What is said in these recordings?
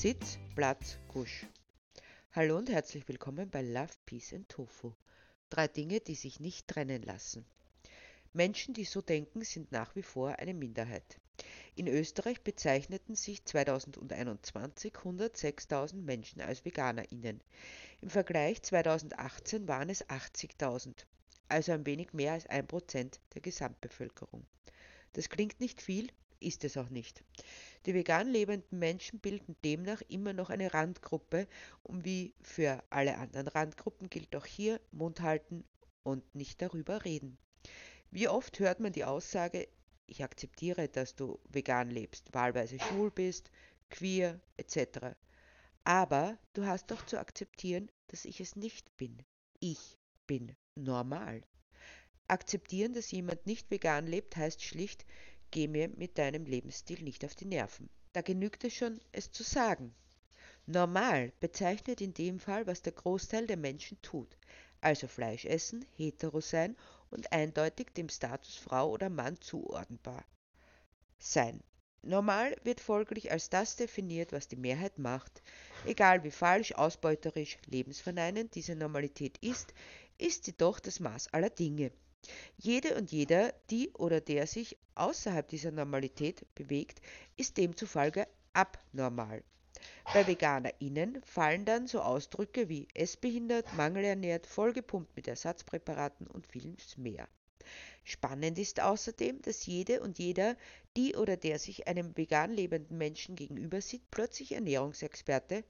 Sitz, Platz, Gusch. Hallo und herzlich willkommen bei Love, Peace and Tofu. Drei Dinge, die sich nicht trennen lassen. Menschen, die so denken, sind nach wie vor eine Minderheit. In Österreich bezeichneten sich 2021 106.000 Menschen als VeganerInnen. Im Vergleich 2018 waren es 80.000, also ein wenig mehr als ein Prozent der Gesamtbevölkerung. Das klingt nicht viel, ist es auch nicht. Die vegan lebenden Menschen bilden demnach immer noch eine Randgruppe und wie für alle anderen Randgruppen gilt auch hier Mund halten und nicht darüber reden. Wie oft hört man die Aussage, ich akzeptiere, dass du vegan lebst, wahlweise schwul bist, queer etc. Aber du hast doch zu akzeptieren, dass ich es nicht bin. Ich bin normal. Akzeptieren, dass jemand nicht vegan lebt, heißt schlicht, geh mir mit deinem Lebensstil nicht auf die Nerven. Da genügt es schon, es zu sagen. Normal bezeichnet in dem Fall, was der Großteil der Menschen tut, also Fleisch essen, hetero sein und eindeutig dem Status Frau oder Mann zuordnenbar sein. Normal wird folglich als das definiert, was die Mehrheit macht. Egal wie falsch, ausbeuterisch, lebensverneinend diese Normalität ist, ist sie doch das Maß aller Dinge. Jede und jeder, die oder der sich außerhalb dieser Normalität bewegt, ist demzufolge abnormal. Bei VeganerInnen fallen dann so Ausdrücke wie essbehindert, mangelernährt, vollgepumpt mit Ersatzpräparaten und vieles mehr. Spannend ist außerdem, dass jede und jeder, die oder der sich einem vegan lebenden Menschen gegenüber sieht, plötzlich Ernährungsexperte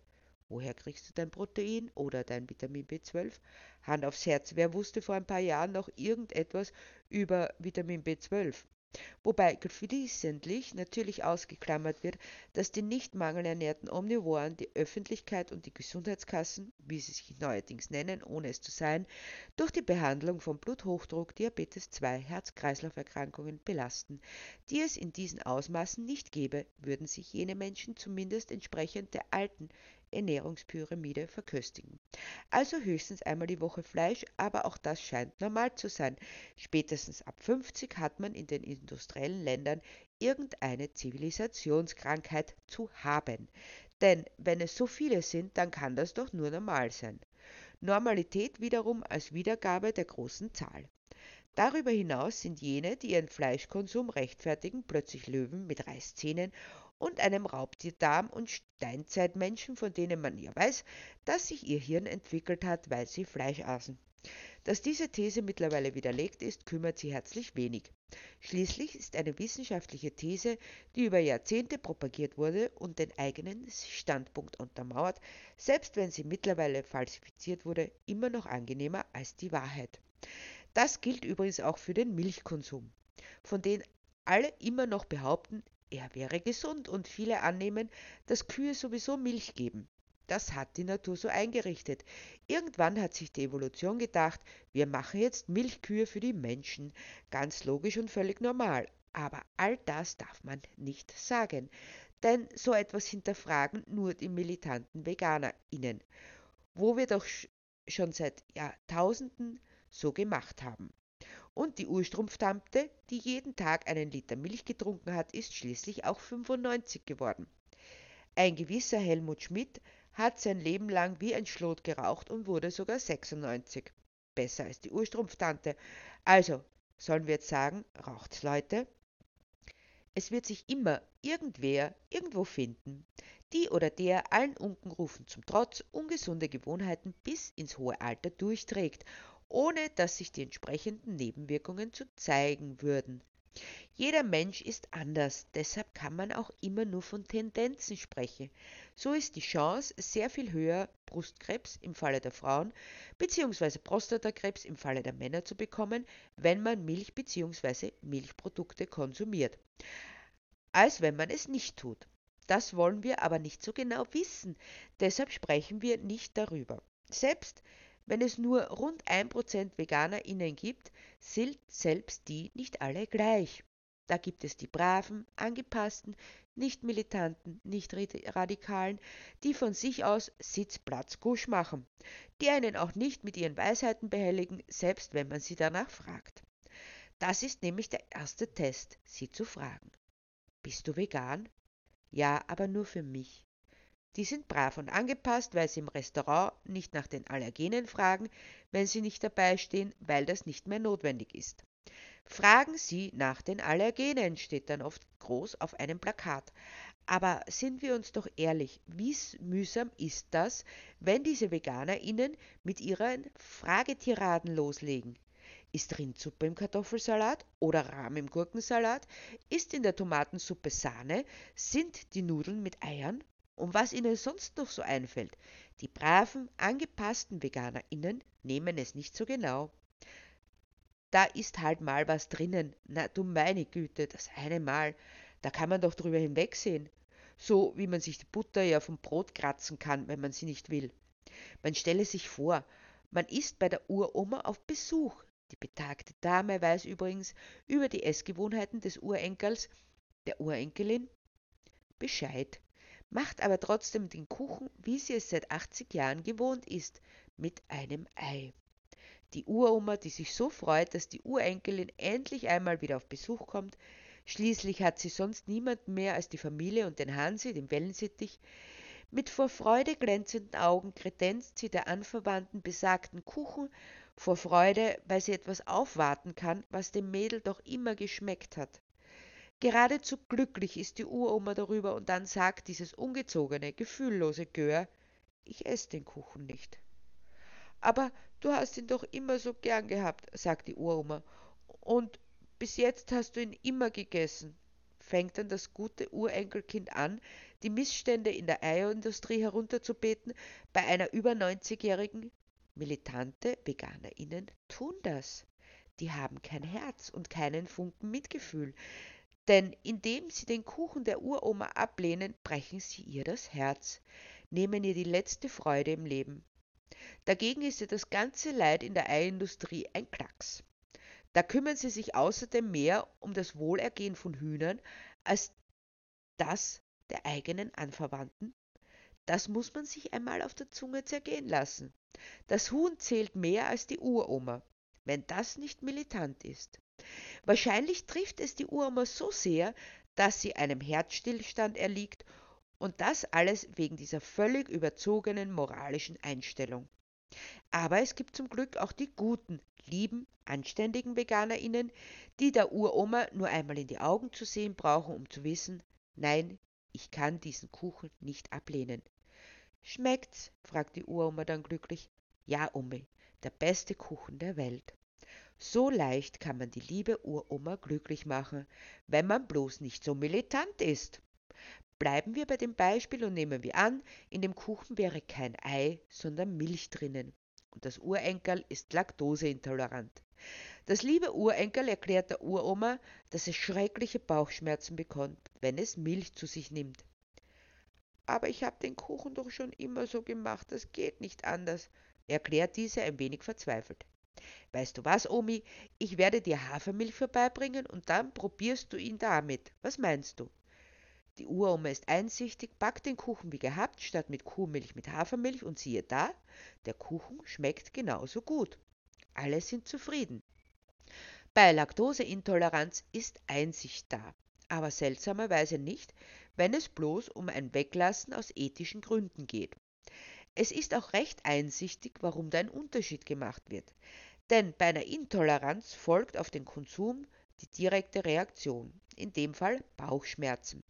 Woher kriegst du dein Protein oder dein Vitamin B12? Hand aufs Herz, wer wusste vor ein paar Jahren noch irgendetwas über Vitamin B12? Wobei fließendlich natürlich ausgeklammert wird, dass die nicht mangelernährten Omnivoren die Öffentlichkeit und die Gesundheitskassen, wie sie sich neuerdings nennen, ohne es zu sein, durch die Behandlung von Bluthochdruck, Diabetes 2, Herz-Kreislauf-Erkrankungen belasten. Die es in diesen Ausmaßen nicht gäbe, würden sich jene Menschen zumindest entsprechend der alten Ernährungspyramide verköstigen. Also höchstens einmal die Woche Fleisch, aber auch das scheint normal zu sein. Spätestens ab 50 hat man in den industriellen Ländern irgendeine Zivilisationskrankheit zu haben. Denn wenn es so viele sind, dann kann das doch nur normal sein. Normalität wiederum als Wiedergabe der großen Zahl. Darüber hinaus sind jene, die ihren Fleischkonsum rechtfertigen, plötzlich Löwen mit Reißzähnen und einem Raubtierdarm und Steinzeitmenschen, von denen man ja weiß, dass sich ihr Hirn entwickelt hat, weil sie Fleisch aßen. Dass diese These mittlerweile widerlegt ist, kümmert sie herzlich wenig. Schließlich ist eine wissenschaftliche These, die über Jahrzehnte propagiert wurde und den eigenen Standpunkt untermauert, selbst wenn sie mittlerweile falsifiziert wurde, immer noch angenehmer als die Wahrheit. Das gilt übrigens auch für den Milchkonsum, von dem alle immer noch behaupten, er wäre gesund und viele annehmen, dass Kühe sowieso Milch geben. Das hat die Natur so eingerichtet. Irgendwann hat sich die Evolution gedacht, wir machen jetzt Milchkühe für die Menschen. Ganz logisch und völlig normal. Aber all das darf man nicht sagen. Denn so etwas hinterfragen nur die militanten VeganerInnen, wo wir doch schon seit Jahrtausenden so gemacht haben. Und die Urstrumpftante, die jeden Tag einen Liter Milch getrunken hat, ist schließlich auch 95 geworden. Ein gewisser Helmut Schmidt hat sein Leben lang wie ein Schlot geraucht und wurde sogar 96. Besser als die Urstrumpftante. Also, sollen wir jetzt sagen, raucht's Leute? Es wird sich immer irgendwer irgendwo finden, die oder der allen Unkenrufen zum Trotz ungesunde Gewohnheiten bis ins hohe Alter durchträgt ohne dass sich die entsprechenden Nebenwirkungen zu zeigen würden. Jeder Mensch ist anders, deshalb kann man auch immer nur von Tendenzen sprechen. So ist die Chance sehr viel höher, Brustkrebs im Falle der Frauen bzw. Prostatakrebs im Falle der Männer zu bekommen, wenn man Milch bzw. Milchprodukte konsumiert, als wenn man es nicht tut. Das wollen wir aber nicht so genau wissen, deshalb sprechen wir nicht darüber. Selbst wenn es nur rund 1% VeganerInnen gibt, sind selbst die nicht alle gleich. Da gibt es die braven, angepassten, nicht militanten, nicht radikalen, die von sich aus Sitzplatz Gusch machen, die einen auch nicht mit ihren Weisheiten behelligen, selbst wenn man sie danach fragt. Das ist nämlich der erste Test, sie zu fragen. Bist du vegan? Ja, aber nur für mich. Die sind brav und angepasst, weil sie im Restaurant nicht nach den Allergenen fragen, wenn sie nicht dabei stehen, weil das nicht mehr notwendig ist. Fragen Sie nach den Allergenen, steht dann oft groß auf einem Plakat. Aber sind wir uns doch ehrlich, wie mühsam ist das, wenn diese VeganerInnen mit ihren Fragetiraden loslegen? Ist Rindsuppe im Kartoffelsalat oder Rahm im Gurkensalat? Ist in der Tomatensuppe Sahne? Sind die Nudeln mit Eiern? Und was ihnen sonst noch so einfällt. Die braven, angepassten VeganerInnen nehmen es nicht so genau. Da ist halt mal was drinnen. Na du meine Güte, das eine Mal. Da kann man doch drüber hinwegsehen. So wie man sich die Butter ja vom Brot kratzen kann, wenn man sie nicht will. Man stelle sich vor, man ist bei der Uroma auf Besuch. Die betagte Dame weiß übrigens über die Essgewohnheiten des Urenkels, der Urenkelin, Bescheid macht aber trotzdem den Kuchen, wie sie es seit 80 Jahren gewohnt ist, mit einem Ei. Die Uroma, die sich so freut, dass die Urenkelin endlich einmal wieder auf Besuch kommt, schließlich hat sie sonst niemanden mehr als die Familie und den Hansi, den Wellensittich, mit vor Freude glänzenden Augen kredenzt sie der Anverwandten besagten Kuchen vor Freude, weil sie etwas aufwarten kann, was dem Mädel doch immer geschmeckt hat. Geradezu glücklich ist die Uroma darüber und dann sagt dieses ungezogene, gefühllose Gör, ich esse den Kuchen nicht. Aber du hast ihn doch immer so gern gehabt, sagt die Uroma, und bis jetzt hast du ihn immer gegessen. Fängt dann das gute Urenkelkind an, die Missstände in der Eierindustrie herunterzubeten, bei einer über 90-jährigen militante VeganerInnen tun das. Die haben kein Herz und keinen Funken Mitgefühl. Denn indem sie den Kuchen der Uroma ablehnen, brechen sie ihr das Herz, nehmen ihr die letzte Freude im Leben. Dagegen ist ihr das ganze Leid in der Eiindustrie ein Klacks. Da kümmern sie sich außerdem mehr um das Wohlergehen von Hühnern als das der eigenen Anverwandten. Das muss man sich einmal auf der Zunge zergehen lassen. Das Huhn zählt mehr als die Uroma, wenn das nicht militant ist. Wahrscheinlich trifft es die Uroma so sehr, dass sie einem Herzstillstand erliegt und das alles wegen dieser völlig überzogenen moralischen Einstellung. Aber es gibt zum Glück auch die guten, lieben, anständigen VeganerInnen, die der Uroma nur einmal in die Augen zu sehen brauchen, um zu wissen, nein, ich kann diesen Kuchen nicht ablehnen. Schmeckt's? fragt die Uroma dann glücklich. Ja, Omi, der beste Kuchen der Welt. So leicht kann man die liebe Uroma glücklich machen, wenn man bloß nicht so militant ist. Bleiben wir bei dem Beispiel und nehmen wir an, in dem Kuchen wäre kein Ei, sondern Milch drinnen. Und das Urenkel ist laktoseintolerant. Das liebe Urenkel erklärt der Uroma, dass es schreckliche Bauchschmerzen bekommt, wenn es Milch zu sich nimmt. Aber ich habe den Kuchen doch schon immer so gemacht, das geht nicht anders, erklärt diese ein wenig verzweifelt. Weißt du was, Omi? Ich werde dir Hafermilch vorbeibringen und dann probierst du ihn damit. Was meinst du? Die Uroma ist einsichtig, backt den Kuchen wie gehabt, statt mit Kuhmilch mit Hafermilch und siehe da, der Kuchen schmeckt genauso gut. Alle sind zufrieden. Bei Laktoseintoleranz ist Einsicht da, aber seltsamerweise nicht, wenn es bloß um ein Weglassen aus ethischen Gründen geht. Es ist auch recht einsichtig, warum da ein Unterschied gemacht wird. Denn bei einer Intoleranz folgt auf den Konsum die direkte Reaktion, in dem Fall Bauchschmerzen.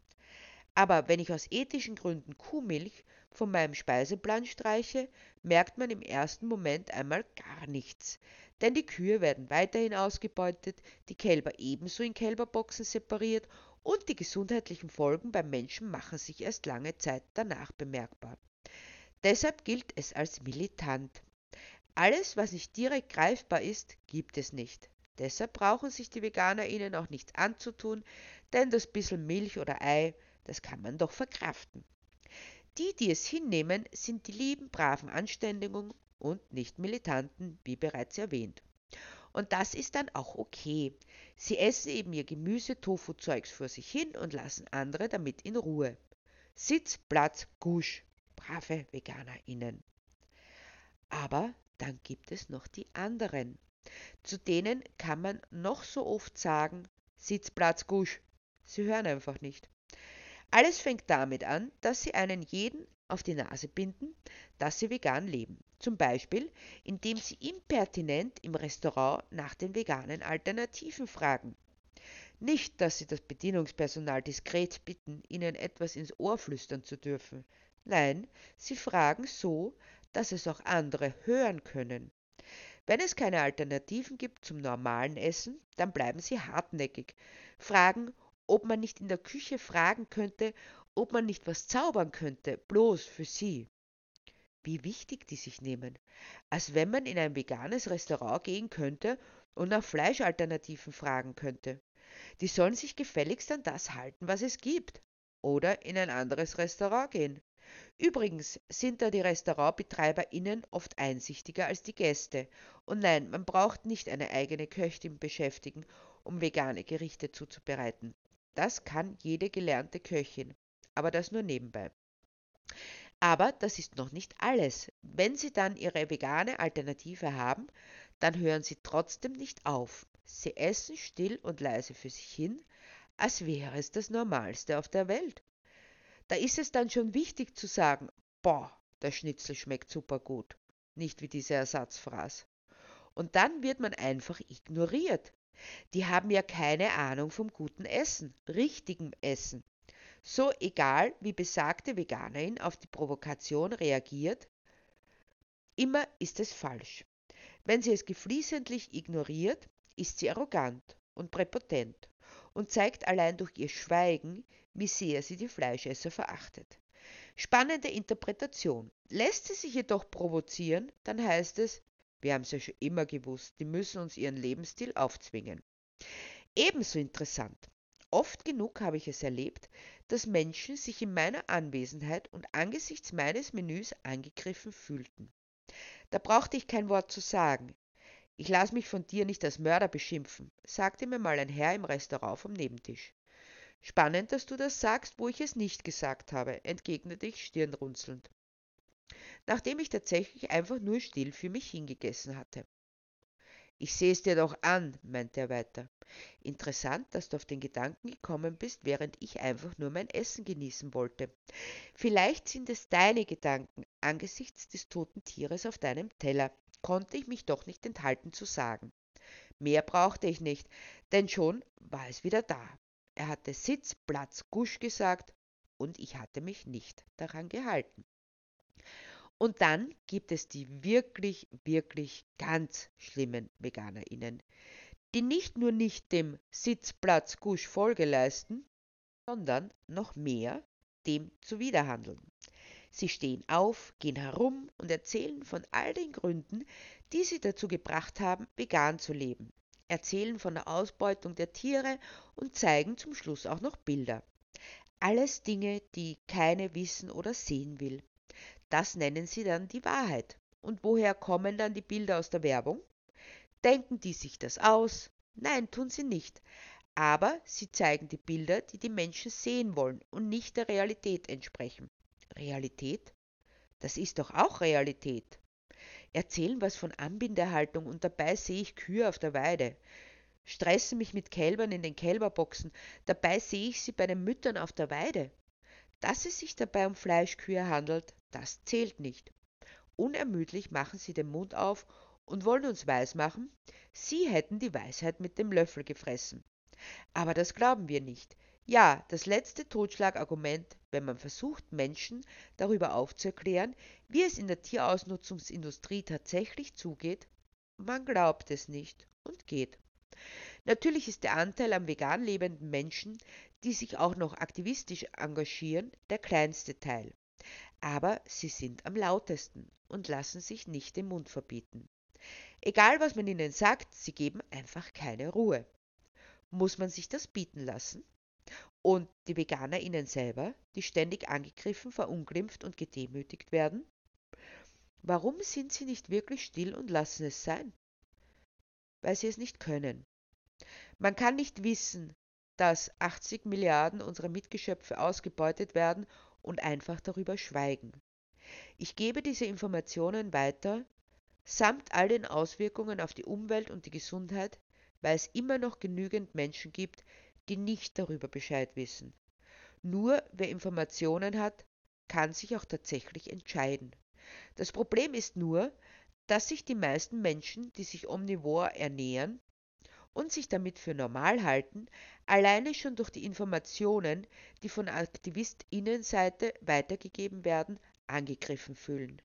Aber wenn ich aus ethischen Gründen Kuhmilch von meinem Speiseplan streiche, merkt man im ersten Moment einmal gar nichts. Denn die Kühe werden weiterhin ausgebeutet, die Kälber ebenso in Kälberboxen separiert und die gesundheitlichen Folgen beim Menschen machen sich erst lange Zeit danach bemerkbar. Deshalb gilt es als militant. Alles, was nicht direkt greifbar ist, gibt es nicht. Deshalb brauchen sich die Veganer ihnen auch nichts anzutun, denn das bisschen Milch oder Ei, das kann man doch verkraften. Die, die es hinnehmen, sind die lieben, braven Anständigen und nicht Militanten, wie bereits erwähnt. Und das ist dann auch okay. Sie essen eben ihr Gemüse-Tofu-Zeugs vor sich hin und lassen andere damit in Ruhe. Sitz, Platz, Gusch. Brave VeganerInnen. Aber dann gibt es noch die anderen. Zu denen kann man noch so oft sagen, Sitzplatz Gusch. Sie hören einfach nicht. Alles fängt damit an, dass sie einen jeden auf die Nase binden, dass sie vegan leben. Zum Beispiel, indem sie impertinent im Restaurant nach den veganen Alternativen fragen. Nicht, dass sie das Bedienungspersonal diskret bitten, ihnen etwas ins Ohr flüstern zu dürfen. Nein, sie fragen so, dass es auch andere hören können. Wenn es keine Alternativen gibt zum normalen Essen, dann bleiben sie hartnäckig, fragen, ob man nicht in der Küche fragen könnte, ob man nicht was zaubern könnte, bloß für sie. Wie wichtig die sich nehmen, als wenn man in ein veganes Restaurant gehen könnte und nach Fleischalternativen fragen könnte. Die sollen sich gefälligst an das halten, was es gibt, oder in ein anderes Restaurant gehen. Übrigens sind da die RestaurantbetreiberInnen oft einsichtiger als die Gäste. Und nein, man braucht nicht eine eigene Köchin beschäftigen, um vegane Gerichte zuzubereiten. Das kann jede gelernte Köchin, aber das nur nebenbei. Aber das ist noch nicht alles. Wenn Sie dann Ihre vegane Alternative haben, dann hören Sie trotzdem nicht auf. Sie essen still und leise für sich hin, als wäre es das Normalste auf der Welt. Da ist es dann schon wichtig zu sagen, boah, der Schnitzel schmeckt super gut, nicht wie diese Ersatzphrase. Und dann wird man einfach ignoriert. Die haben ja keine Ahnung vom guten Essen, richtigem Essen. So egal, wie besagte Veganerin auf die Provokation reagiert, immer ist es falsch. Wenn sie es geflissentlich ignoriert, ist sie arrogant und präpotent und zeigt allein durch ihr Schweigen, wie sehr sie die Fleischesser verachtet. Spannende Interpretation. Lässt sie sich jedoch provozieren, dann heißt es, wir haben es ja schon immer gewusst, die müssen uns ihren Lebensstil aufzwingen. Ebenso interessant. Oft genug habe ich es erlebt, dass Menschen sich in meiner Anwesenheit und angesichts meines Menüs angegriffen fühlten. Da brauchte ich kein Wort zu sagen. Ich lass mich von dir nicht als Mörder beschimpfen, sagte mir mal ein Herr im Restaurant vom Nebentisch. Spannend, dass du das sagst, wo ich es nicht gesagt habe, entgegnete ich stirnrunzelnd nachdem ich tatsächlich einfach nur still für mich hingegessen hatte. Ich sehe es dir doch an, meinte er weiter. Interessant, dass du auf den Gedanken gekommen bist, während ich einfach nur mein Essen genießen wollte. Vielleicht sind es deine Gedanken angesichts des toten Tieres auf deinem Teller, konnte ich mich doch nicht enthalten zu sagen. Mehr brauchte ich nicht, denn schon war es wieder da. Er hatte Sitz, Platz, Gusch gesagt, und ich hatte mich nicht daran gehalten. Und dann gibt es die wirklich, wirklich ganz schlimmen VeganerInnen, die nicht nur nicht dem Sitzplatz Gusch Folge leisten, sondern noch mehr dem zuwiderhandeln. Sie stehen auf, gehen herum und erzählen von all den Gründen, die sie dazu gebracht haben, vegan zu leben, erzählen von der Ausbeutung der Tiere und zeigen zum Schluss auch noch Bilder. Alles Dinge, die keine wissen oder sehen will. Das nennen sie dann die Wahrheit. Und woher kommen dann die Bilder aus der Werbung? Denken die sich das aus? Nein, tun sie nicht. Aber sie zeigen die Bilder, die die Menschen sehen wollen und nicht der Realität entsprechen. Realität? Das ist doch auch Realität. Erzählen was von Anbindehaltung und dabei sehe ich Kühe auf der Weide. Stressen mich mit Kälbern in den Kälberboxen, dabei sehe ich sie bei den Müttern auf der Weide. Dass es sich dabei um Fleischkühe handelt, das zählt nicht. Unermüdlich machen sie den Mund auf und wollen uns weismachen, sie hätten die Weisheit mit dem Löffel gefressen. Aber das glauben wir nicht. Ja, das letzte Totschlagargument, wenn man versucht, Menschen darüber aufzuklären, wie es in der Tierausnutzungsindustrie tatsächlich zugeht, man glaubt es nicht und geht. Natürlich ist der Anteil an vegan lebenden Menschen die sich auch noch aktivistisch engagieren, der kleinste Teil. Aber sie sind am lautesten und lassen sich nicht den Mund verbieten. Egal was man ihnen sagt, sie geben einfach keine Ruhe. Muss man sich das bieten lassen? Und die VeganerInnen selber, die ständig angegriffen, verunglimpft und gedemütigt werden? Warum sind sie nicht wirklich still und lassen es sein? Weil sie es nicht können. Man kann nicht wissen, dass 80 Milliarden unserer Mitgeschöpfe ausgebeutet werden und einfach darüber schweigen. Ich gebe diese Informationen weiter, samt all den Auswirkungen auf die Umwelt und die Gesundheit, weil es immer noch genügend Menschen gibt, die nicht darüber Bescheid wissen. Nur wer Informationen hat, kann sich auch tatsächlich entscheiden. Das Problem ist nur, dass sich die meisten Menschen, die sich omnivor ernähren und sich damit für normal halten, alleine schon durch die Informationen, die von Aktivistinnenseite weitergegeben werden, angegriffen fühlen.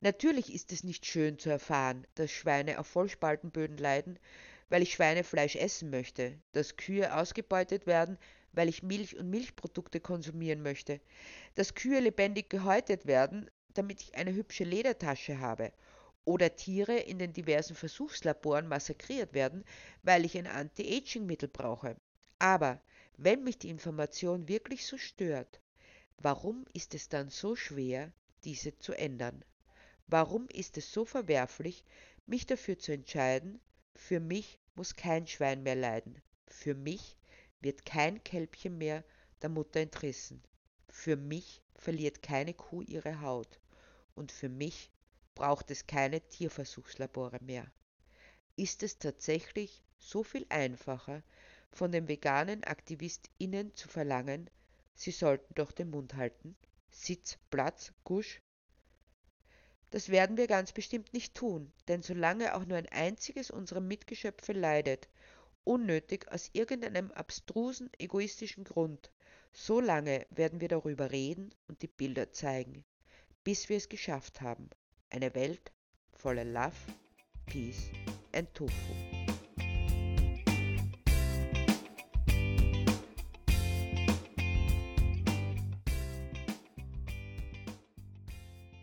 Natürlich ist es nicht schön zu erfahren, dass Schweine auf Vollspaltenböden leiden, weil ich Schweinefleisch essen möchte, dass Kühe ausgebeutet werden, weil ich Milch und Milchprodukte konsumieren möchte, dass Kühe lebendig gehäutet werden, damit ich eine hübsche Ledertasche habe, oder Tiere in den diversen Versuchslaboren massakriert werden, weil ich ein Anti-Aging-Mittel brauche. Aber wenn mich die Information wirklich so stört, warum ist es dann so schwer, diese zu ändern? Warum ist es so verwerflich, mich dafür zu entscheiden, für mich muss kein Schwein mehr leiden, für mich wird kein Kälbchen mehr der Mutter entrissen. Für mich verliert keine Kuh ihre Haut. Und für mich braucht es keine Tierversuchslabore mehr. Ist es tatsächlich so viel einfacher, von den veganen AktivistInnen zu verlangen, sie sollten doch den Mund halten? Sitz, Platz, Gusch? Das werden wir ganz bestimmt nicht tun, denn solange auch nur ein einziges unserer Mitgeschöpfe leidet, unnötig aus irgendeinem abstrusen egoistischen Grund. So lange werden wir darüber reden und die Bilder zeigen, bis wir es geschafft haben. Eine Welt voller Love, Peace and Tofu.